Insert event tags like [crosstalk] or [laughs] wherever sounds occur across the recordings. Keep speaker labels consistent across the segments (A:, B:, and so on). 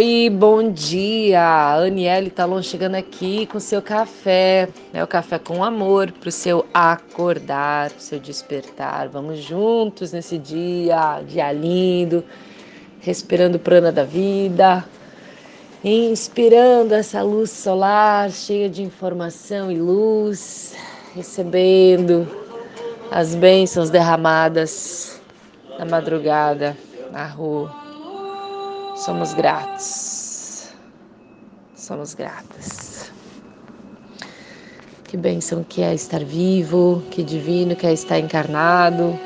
A: Oi, bom dia! Aniele Talon chegando aqui com seu café, né? O café com amor para o seu acordar, para o seu despertar. Vamos juntos nesse dia, dia lindo, respirando prana da vida, inspirando essa luz solar cheia de informação e luz, recebendo as bênçãos derramadas na madrugada, na rua Somos gratos. Somos gratas. Que bênção que é estar vivo, que divino que é estar encarnado.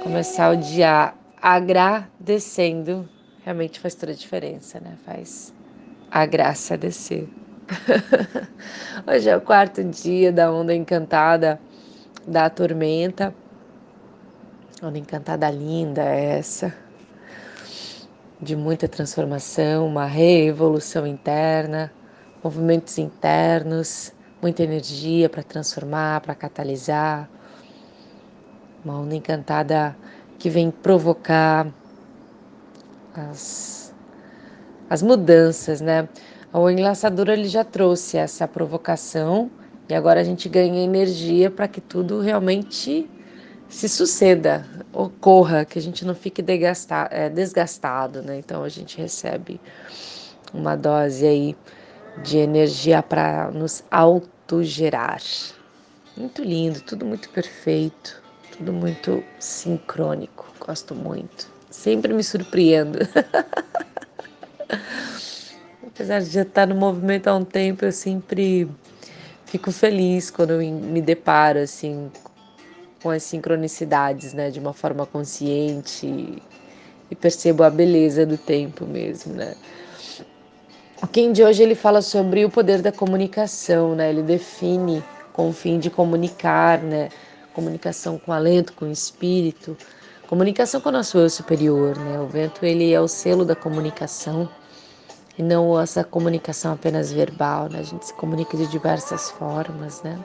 A: Começar o dia agradecendo realmente faz toda a diferença, né? Faz a graça descer. [laughs] Hoje é o quarto dia da onda encantada da tormenta. Onda encantada linda é essa de muita transformação, uma revolução interna, movimentos internos, muita energia para transformar, para catalisar. Uma onda encantada que vem provocar as, as mudanças, né? O enlaçador ele já trouxe essa provocação e agora a gente ganha energia para que tudo realmente se suceda, ocorra, que a gente não fique é, desgastado, né? Então a gente recebe uma dose aí de energia para nos autogerar. Muito lindo, tudo muito perfeito, tudo muito sincrônico. Gosto muito. Sempre me surpreendo. [laughs] Apesar de já estar no movimento há um tempo, eu sempre fico feliz quando me deparo assim com as sincronicidades, né, de uma forma consciente e percebo a beleza do tempo mesmo, né? O Kim de hoje ele fala sobre o poder da comunicação, né? Ele define com o fim de comunicar, né? Comunicação com alento, com espírito, comunicação com o nosso eu superior, né? O vento ele é o selo da comunicação e não essa comunicação apenas verbal, né? A gente se comunica de diversas formas, né?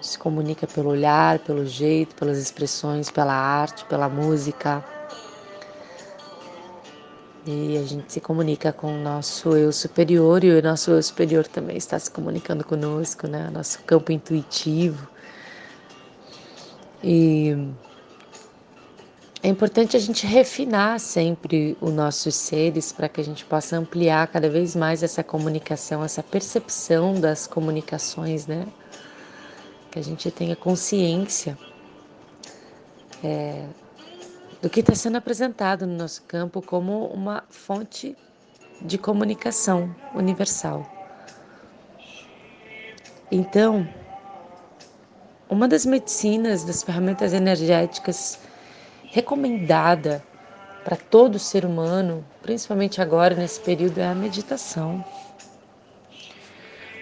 A: Se comunica pelo olhar, pelo jeito, pelas expressões, pela arte, pela música. E a gente se comunica com o nosso eu superior e o nosso eu superior também está se comunicando conosco, né? Nosso campo intuitivo. E é importante a gente refinar sempre os nossos seres para que a gente possa ampliar cada vez mais essa comunicação, essa percepção das comunicações, né? Que a gente tenha consciência é, do que está sendo apresentado no nosso campo como uma fonte de comunicação universal. Então, uma das medicinas, das ferramentas energéticas recomendada para todo ser humano, principalmente agora nesse período, é a meditação.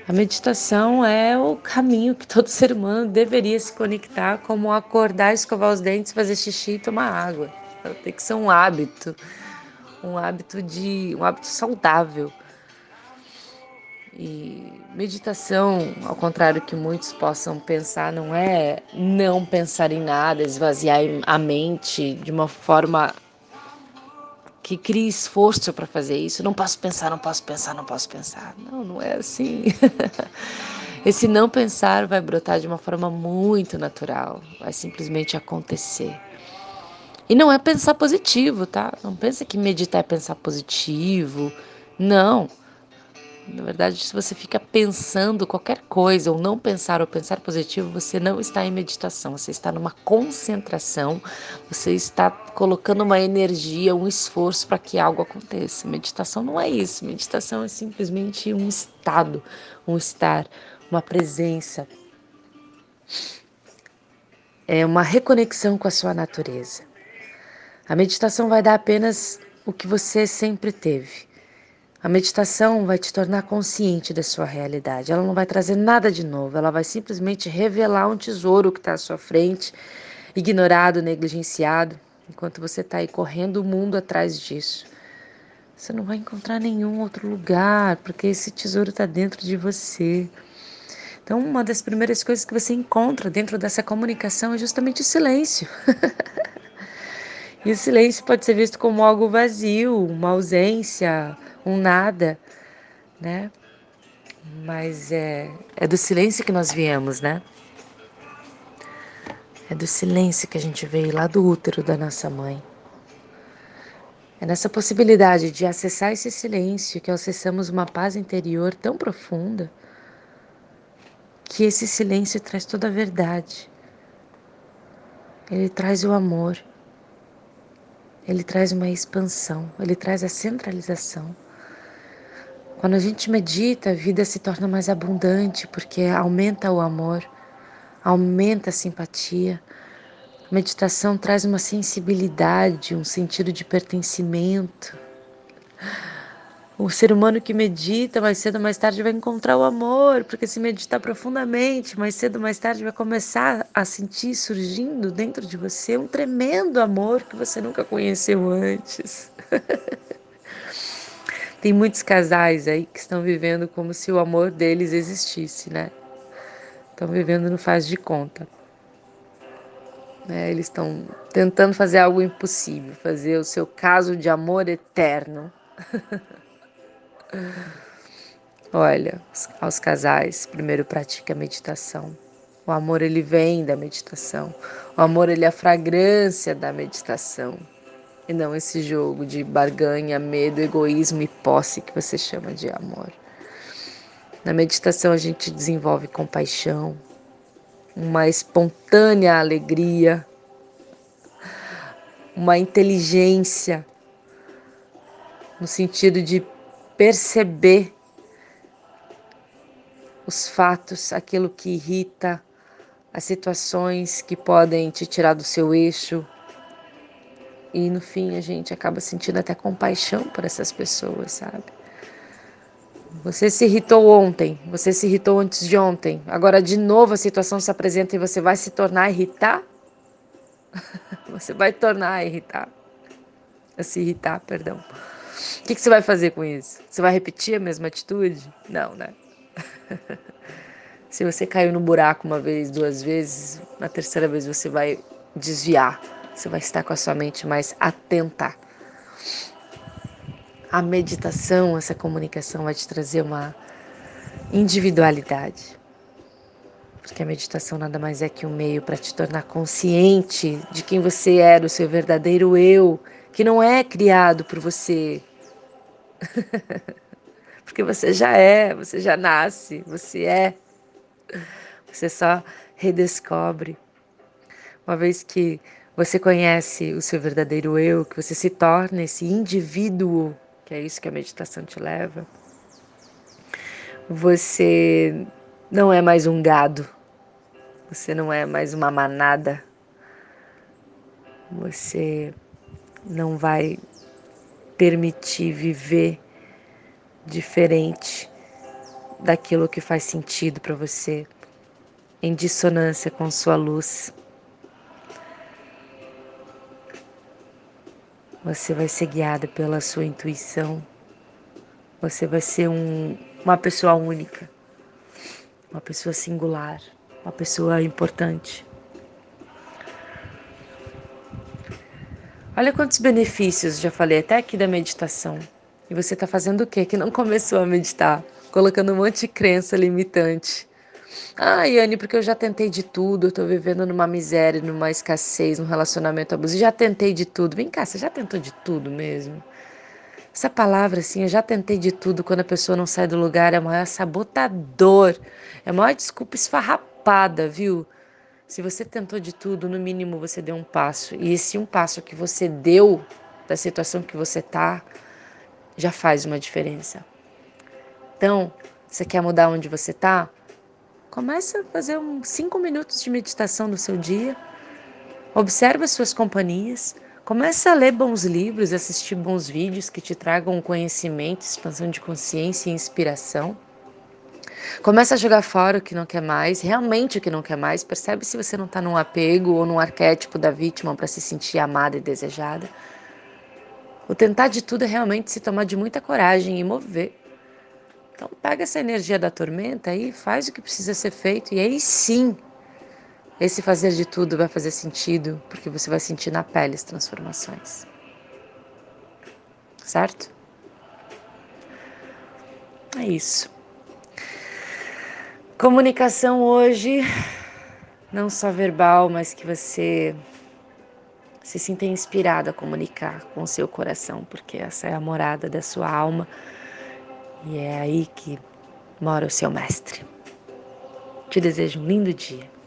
A: A meditação é o caminho que todo [laughs] ser humano deveria se conectar, como acordar, escovar os dentes, fazer xixi e tomar água. Tem que ser um hábito, um hábito de um hábito saudável. E meditação, ao contrário que muitos possam pensar, não é não pensar em nada, esvaziar a mente de uma forma que crie esforço para fazer isso. Não posso pensar, não posso pensar, não posso pensar. Não, não é assim. [laughs] Esse não pensar vai brotar de uma forma muito natural, vai simplesmente acontecer. E não é pensar positivo, tá? Não pensa que meditar é pensar positivo. Não. Na verdade, se você fica pensando qualquer coisa, ou não pensar ou pensar positivo, você não está em meditação, você está numa concentração, você está colocando uma energia, um esforço para que algo aconteça. Meditação não é isso, meditação é simplesmente um estado, um estar, uma presença. É uma reconexão com a sua natureza. A meditação vai dar apenas o que você sempre teve a meditação vai te tornar consciente da sua realidade. Ela não vai trazer nada de novo, ela vai simplesmente revelar um tesouro que está à sua frente, ignorado, negligenciado, enquanto você está aí correndo o mundo atrás disso. Você não vai encontrar nenhum outro lugar, porque esse tesouro está dentro de você. Então, uma das primeiras coisas que você encontra dentro dessa comunicação é justamente o silêncio. [laughs] E o silêncio pode ser visto como algo vazio, uma ausência, um nada, né? Mas é, é do silêncio que nós viemos, né? É do silêncio que a gente veio lá do útero da nossa mãe. É nessa possibilidade de acessar esse silêncio que acessamos uma paz interior tão profunda que esse silêncio traz toda a verdade. Ele traz o amor. Ele traz uma expansão, ele traz a centralização. Quando a gente medita, a vida se torna mais abundante porque aumenta o amor, aumenta a simpatia. A meditação traz uma sensibilidade, um sentido de pertencimento. O ser humano que medita, mais cedo ou mais tarde vai encontrar o amor, porque se meditar profundamente, mais cedo ou mais tarde vai começar a sentir surgindo dentro de você um tremendo amor que você nunca conheceu antes. [laughs] Tem muitos casais aí que estão vivendo como se o amor deles existisse, né? Estão vivendo no faz de conta. É, eles estão tentando fazer algo impossível, fazer o seu caso de amor eterno. [laughs] Olha, aos casais, primeiro pratique a meditação. O amor ele vem da meditação. O amor ele é a fragrância da meditação. E não esse jogo de barganha, medo, egoísmo e posse que você chama de amor. Na meditação a gente desenvolve compaixão, uma espontânea alegria, uma inteligência no sentido de perceber os fatos, aquilo que irrita, as situações que podem te tirar do seu eixo. E no fim a gente acaba sentindo até compaixão por essas pessoas, sabe? Você se irritou ontem, você se irritou antes de ontem. Agora de novo a situação se apresenta e você vai se tornar a irritar? [laughs] você vai tornar a irritar. A se irritar, perdão. O que, que você vai fazer com isso? Você vai repetir a mesma atitude? Não, né? [laughs] Se você caiu no buraco uma vez, duas vezes, na terceira vez você vai desviar. Você vai estar com a sua mente mais atenta. A meditação, essa comunicação vai te trazer uma individualidade. Porque a meditação nada mais é que um meio para te tornar consciente de quem você era, o seu verdadeiro eu, que não é criado por você, [laughs] Porque você já é, você já nasce, você é. Você só redescobre. Uma vez que você conhece o seu verdadeiro eu, que você se torna esse indivíduo, que é isso que a meditação te leva, você não é mais um gado, você não é mais uma manada, você não vai permitir viver diferente daquilo que faz sentido para você, em dissonância com sua luz. Você vai ser guiada pela sua intuição. Você vai ser um, uma pessoa única, uma pessoa singular, uma pessoa importante. Olha quantos benefícios, já falei até aqui da meditação. E você está fazendo o quê? Que não começou a meditar? Colocando um monte de crença limitante. Ah, Yane, porque eu já tentei de tudo, eu tô vivendo numa miséria, numa escassez, num relacionamento abusivo. Já tentei de tudo. Vem cá, você já tentou de tudo mesmo? Essa palavra, assim, eu já tentei de tudo, quando a pessoa não sai do lugar, é o maior sabotador, é a maior desculpa esfarrapada, viu? Se você tentou de tudo, no mínimo você deu um passo. E esse um passo que você deu da situação que você tá já faz uma diferença. Então, você quer mudar onde você tá? Começa a fazer uns cinco minutos de meditação no seu dia. Observe as suas companhias. Começa a ler bons livros, assistir bons vídeos que te tragam conhecimento, expansão de consciência e inspiração. Começa a jogar fora o que não quer mais, realmente o que não quer mais. Percebe se você não está num apego ou num arquétipo da vítima para se sentir amada e desejada. O tentar de tudo é realmente se tomar de muita coragem e mover. Então pega essa energia da tormenta e faz o que precisa ser feito e aí sim esse fazer de tudo vai fazer sentido porque você vai sentir na pele as transformações. Certo? É isso. Comunicação hoje, não só verbal, mas que você se sinta inspirado a comunicar com o seu coração, porque essa é a morada da sua alma e é aí que mora o seu mestre. Te desejo um lindo dia.